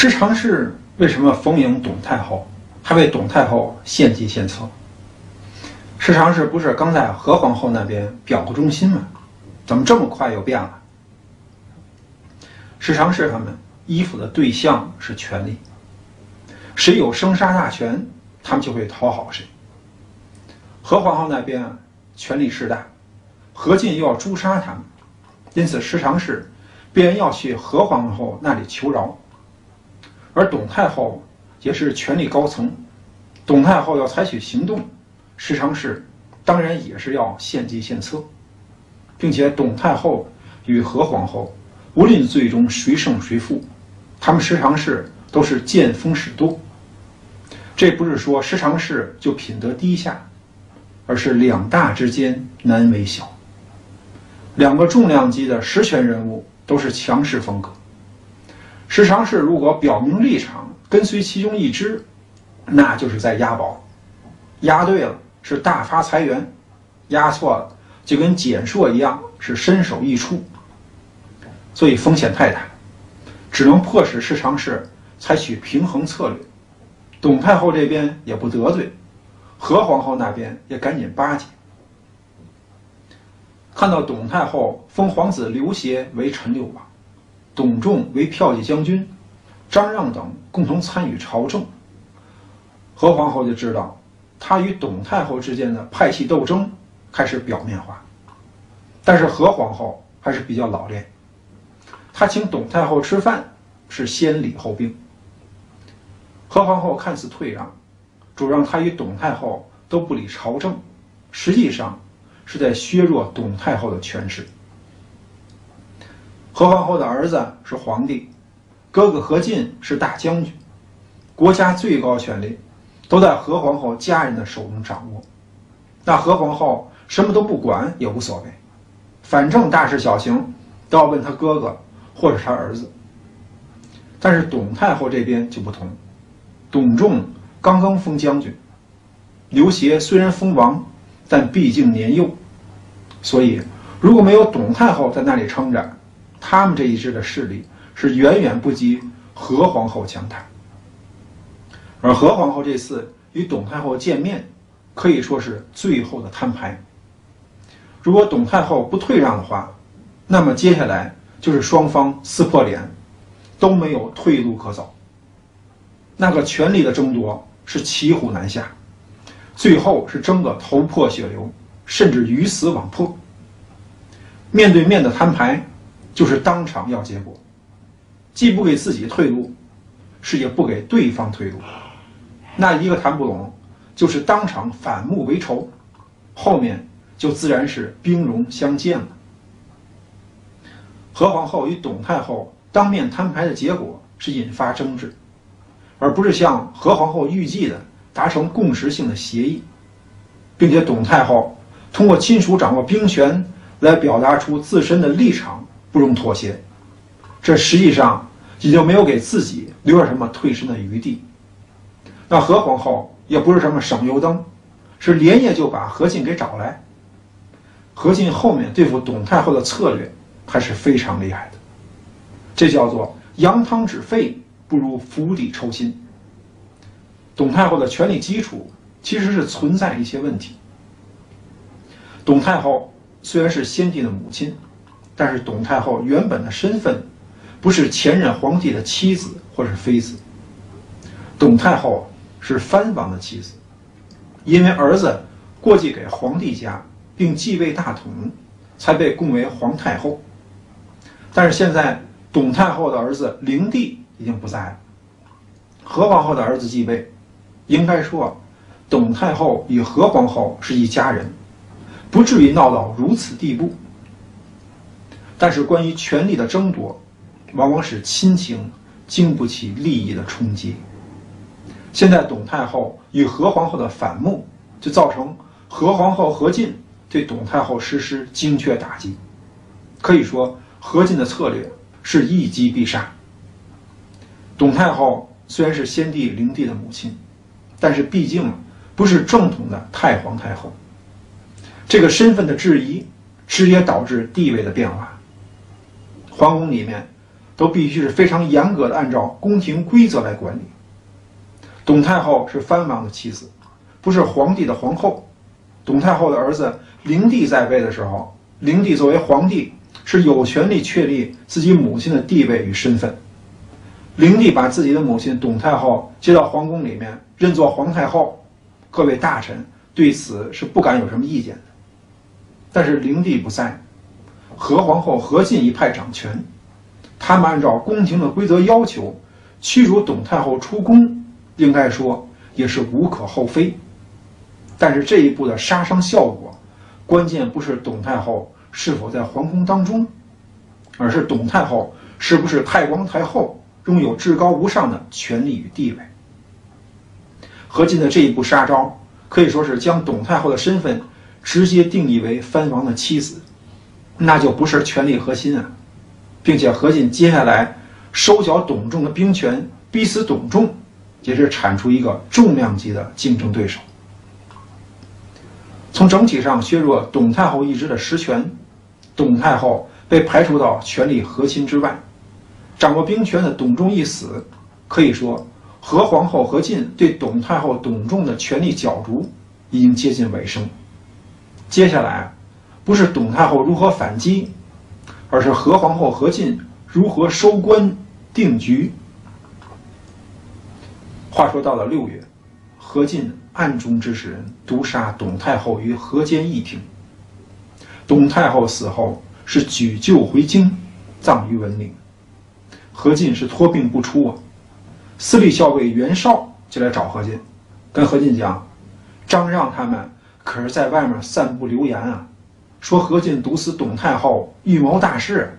时常是为什么逢迎董太后，还为董太后献计献策？时常是不是刚在何皇后那边表过忠心吗？怎么这么快又变了？时常是他们依附的对象是权力，谁有生杀大权，他们就会讨好谁。何皇后那边权力势大，何进又要诛杀他们，因此时常是必然要去何皇后那里求饶。而董太后也是权力高层，董太后要采取行动，时常是当然也是要献计献策，并且董太后与何皇后无论最终谁胜谁负，他们时常是都是见风使舵。这不是说时常是就品德低下，而是两大之间难为小。两个重量级的实权人物都是强势风格。时常是，如果表明立场，跟随其中一支，那就是在押宝；押对了是大发财源，押错了就跟减硕一样是身首异处。所以风险太大，只能迫使时常是采取平衡策略。董太后这边也不得罪，何皇后那边也赶紧巴结。看到董太后封皇子刘协为陈六王。董仲为骠骑将军，张让等共同参与朝政。何皇后就知道，他与董太后之间的派系斗争开始表面化。但是何皇后还是比较老练，她请董太后吃饭是先礼后兵。何皇后看似退让，主让她与董太后都不理朝政，实际上是在削弱董太后的权势。何皇后的儿子是皇帝，哥哥何进是大将军，国家最高权力都在何皇后家人的手中掌握。那何皇后什么都不管也无所谓，反正大事小情都要问他哥哥或者他儿子。但是董太后这边就不同，董仲刚刚封将军，刘协虽然封王，但毕竟年幼，所以如果没有董太后在那里撑着。他们这一支的势力是远远不及何皇后强大，而何皇后这次与董太后见面，可以说是最后的摊牌。如果董太后不退让的话，那么接下来就是双方撕破脸，都没有退路可走。那个权力的争夺是骑虎难下，最后是争个头破血流，甚至鱼死网破。面对面的摊牌。就是当场要结果，既不给自己退路，是也不给对方退路，那一个谈不拢，就是当场反目为仇，后面就自然是兵戎相见了。何皇后与董太后当面摊牌的结果是引发争执，而不是像何皇后预计的达成共识性的协议，并且董太后通过亲属掌握兵权来表达出自身的立场。不容妥协，这实际上也就没有给自己留下什么退身的余地。那何皇后也不是什么省油灯，是连夜就把何进给找来。何进后面对付董太后的策略还是非常厉害的，这叫做扬汤止沸，不如釜底抽薪。董太后的权力基础其实是存在一些问题。董太后虽然是先帝的母亲。但是董太后原本的身份，不是前任皇帝的妻子或者妃子。董太后是藩王的妻子，因为儿子过继给皇帝家并继位大统，才被供为皇太后。但是现在董太后的儿子灵帝已经不在了，何皇后的儿子继位，应该说，董太后与何皇后是一家人，不至于闹到如此地步。但是，关于权力的争夺，往往使亲情经不起利益的冲击。现在，董太后与何皇后的反目，就造成何皇后何进对董太后实施精确打击。可以说，何进的策略是一击必杀。董太后虽然是先帝灵帝的母亲，但是毕竟不是正统的太皇太后，这个身份的质疑，直接导致地位的变化。皇宫里面，都必须是非常严格的按照宫廷规则来管理。董太后是藩王的妻子，不是皇帝的皇后。董太后的儿子灵帝在位的时候，灵帝作为皇帝是有权利确立自己母亲的地位与身份。灵帝把自己的母亲董太后接到皇宫里面，认作皇太后，各位大臣对此是不敢有什么意见的。但是灵帝不在，何皇后、何进一派掌权。他们按照宫廷的规则要求驱逐董太后出宫，应该说也是无可厚非。但是这一步的杀伤效果，关键不是董太后是否在皇宫当中，而是董太后是不是太皇太后，拥有至高无上的权力与地位。何进的这一步杀招，可以说是将董太后的身份直接定义为藩王的妻子，那就不是权力核心啊。并且何进接下来收缴董仲的兵权，逼死董仲，也是铲除一个重量级的竞争对手。从整体上削弱董太后一职的实权，董太后被排除到权力核心之外。掌握兵权的董仲一死，可以说何皇后何进对董太后董仲的权力角逐已经接近尾声。接下来，不是董太后如何反击。而是何皇后何进如何收官定局。话说到了六月，何进暗中指使人毒杀董太后于河间驿庭。董太后死后是举柩回京，葬于文陵。何进是托病不出啊，司隶校尉袁绍就来找何进，跟何进讲，张让他们可是在外面散布流言啊。说何进毒死董太后，预谋大事。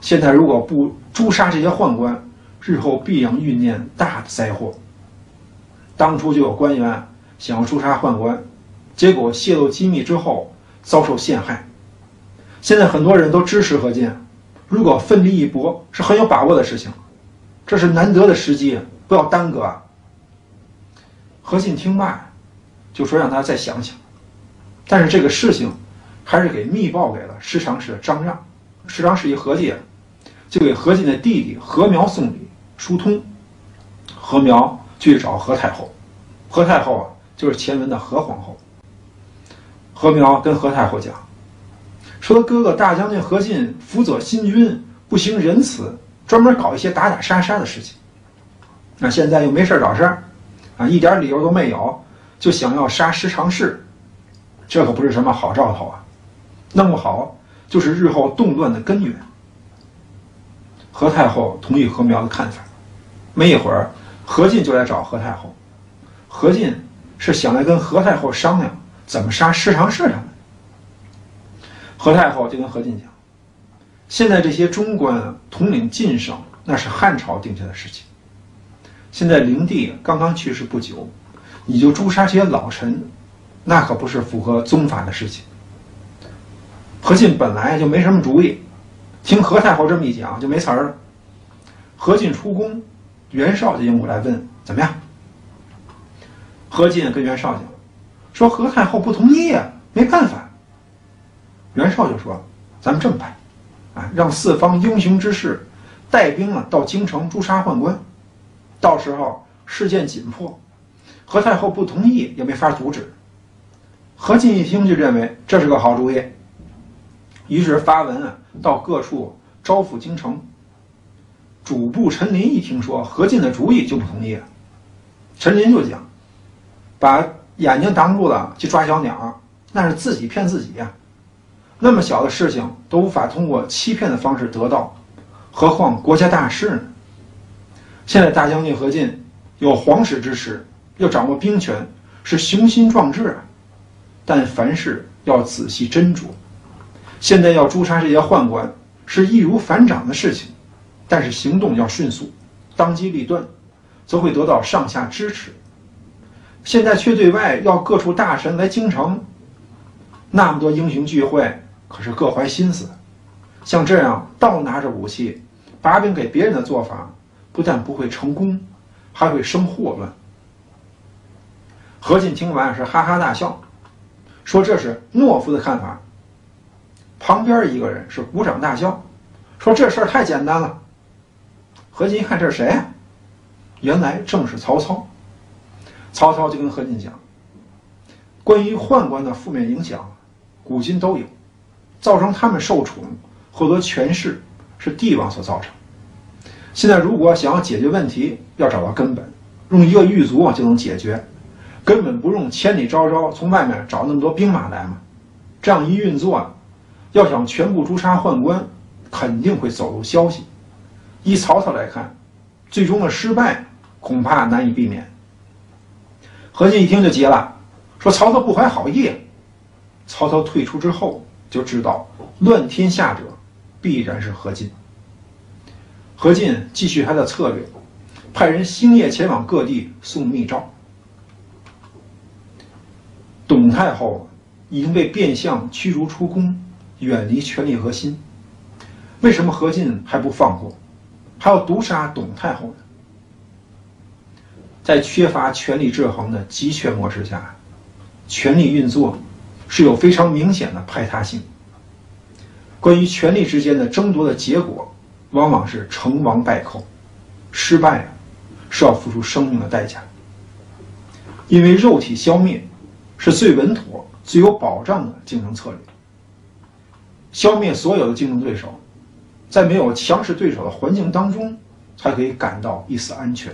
现在如果不诛杀这些宦官，日后必将酝酿大的灾祸。当初就有官员想要诛杀宦官，结果泄露机密之后遭受陷害。现在很多人都支持何进，如果奋力一搏，是很有把握的事情。这是难得的时机，不要耽搁。何进听罢，就说让他再想想。但是这个事情。还是给密报给了十常侍的张让，十常侍一合计，就给何进的弟弟何苗送礼疏通。何苗去找何太后，何太后啊就是前文的何皇后。何苗跟何太后讲，说他哥哥大将军何进辅佐新君，不行仁慈，专门搞一些打打杀杀的事情。那现在又没事找事儿，啊，一点理由都没有，就想要杀十常侍，这可不是什么好兆头啊。弄不好就是日后动乱的根源。何太后同意何苗的看法，没一会儿，何进就来找何太后。何进是想来跟何太后商量怎么杀师长侍他们。何太后就跟何进讲：“现在这些中官统领晋省，那是汉朝定下的事情。现在灵帝刚刚去世不久，你就诛杀这些老臣，那可不是符合宗法的事情。”何进本来就没什么主意，听何太后这么一讲，就没词儿了。何进出宫，袁绍就迎过来问怎么样。何进跟袁绍讲，说何太后不同意呀，没办法。袁绍就说，咱们这么办，啊，让四方英雄之士带兵啊到京城诛杀宦官，到时候事件紧迫，何太后不同意也没法阻止。何进一听就认为这是个好主意。于是发文，到各处招抚京城。主簿陈琳一听说何进的主意，就不同意。陈琳就讲：“把眼睛挡住了去抓小鸟，那是自己骗自己呀。那么小的事情都无法通过欺骗的方式得到，何况国家大事呢？现在大将军何进有皇室支持，又掌握兵权，是雄心壮志啊。但凡事要仔细斟酌。”现在要诛杀这些宦官是易如反掌的事情，但是行动要迅速，当机立断，则会得到上下支持。现在却对外要各处大臣来京城，那么多英雄聚会，可是各怀心思。像这样倒拿着武器把柄给别人的做法，不但不会成功，还会生祸乱。何进听完是哈哈大笑，说：“这是懦夫的看法。”旁边一个人是鼓掌大笑，说：“这事儿太简单了，何进一看这是谁啊？原来正是曹操。曹操就跟何进讲：“关于宦官的负面影响，古今都有，造成他们受宠、获得权势，是帝王所造成。现在如果想要解决问题，要找到根本，用一个狱卒就能解决，根本不用千里昭昭从外面找那么多兵马来嘛。这样一运作，要想全部诛杀宦官，肯定会走漏消息。依曹操来看，最终的失败恐怕难以避免。”何进一听就急了，说：“曹操不怀好意。”曹操退出之后，就知道乱天下者必然是何进。何进继续他的策略，派人星夜前往各地送密诏。董太后已经被变相驱逐出宫，远离权力核心。为什么何进还不放过，还要毒杀董太后呢？在缺乏权力制衡的集权模式下，权力运作是有非常明显的排他性。关于权力之间的争夺的结果，往往是成王败寇，失败是要付出生命的代价。因为肉体消灭是最稳妥、最有保障的竞争策略。消灭所有的竞争对手，在没有强势对手的环境当中，才可以感到一丝安全。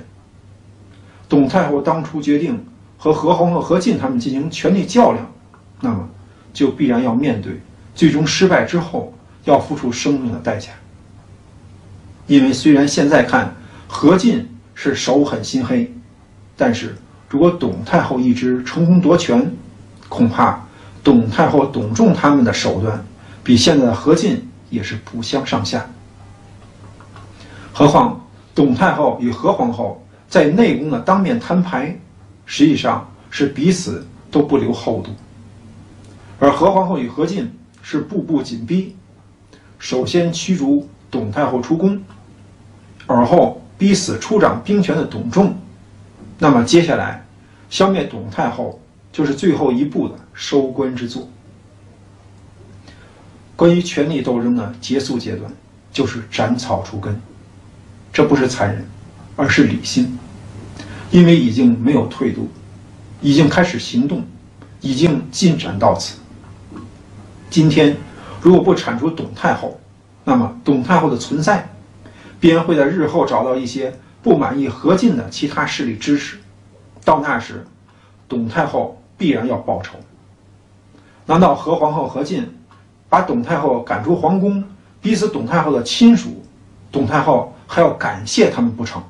董太后当初决定和何皇后何进他们进行权力较量，那么就必然要面对最终失败之后要付出生命的代价。因为虽然现在看何进是手狠心黑，但是如果董太后一直成功夺权，恐怕董太后、董仲他们的手段比现在的何进也是不相上下。何况董太后与何皇后。在内宫的当面摊牌，实际上是彼此都不留后路。而何皇后与何进是步步紧逼，首先驱逐董太后出宫，而后逼死出掌兵权的董仲，那么接下来消灭董太后就是最后一步的收官之作。关于权力斗争的结束阶段，就是斩草除根，这不是残忍。而是理性，因为已经没有退路，已经开始行动，已经进展到此。今天如果不铲除董太后，那么董太后的存在，必然会在日后找到一些不满意何进的其他势力支持。到那时，董太后必然要报仇。难道何皇后何进把董太后赶出皇宫，逼死董太后的亲属，董太后还要感谢他们不成？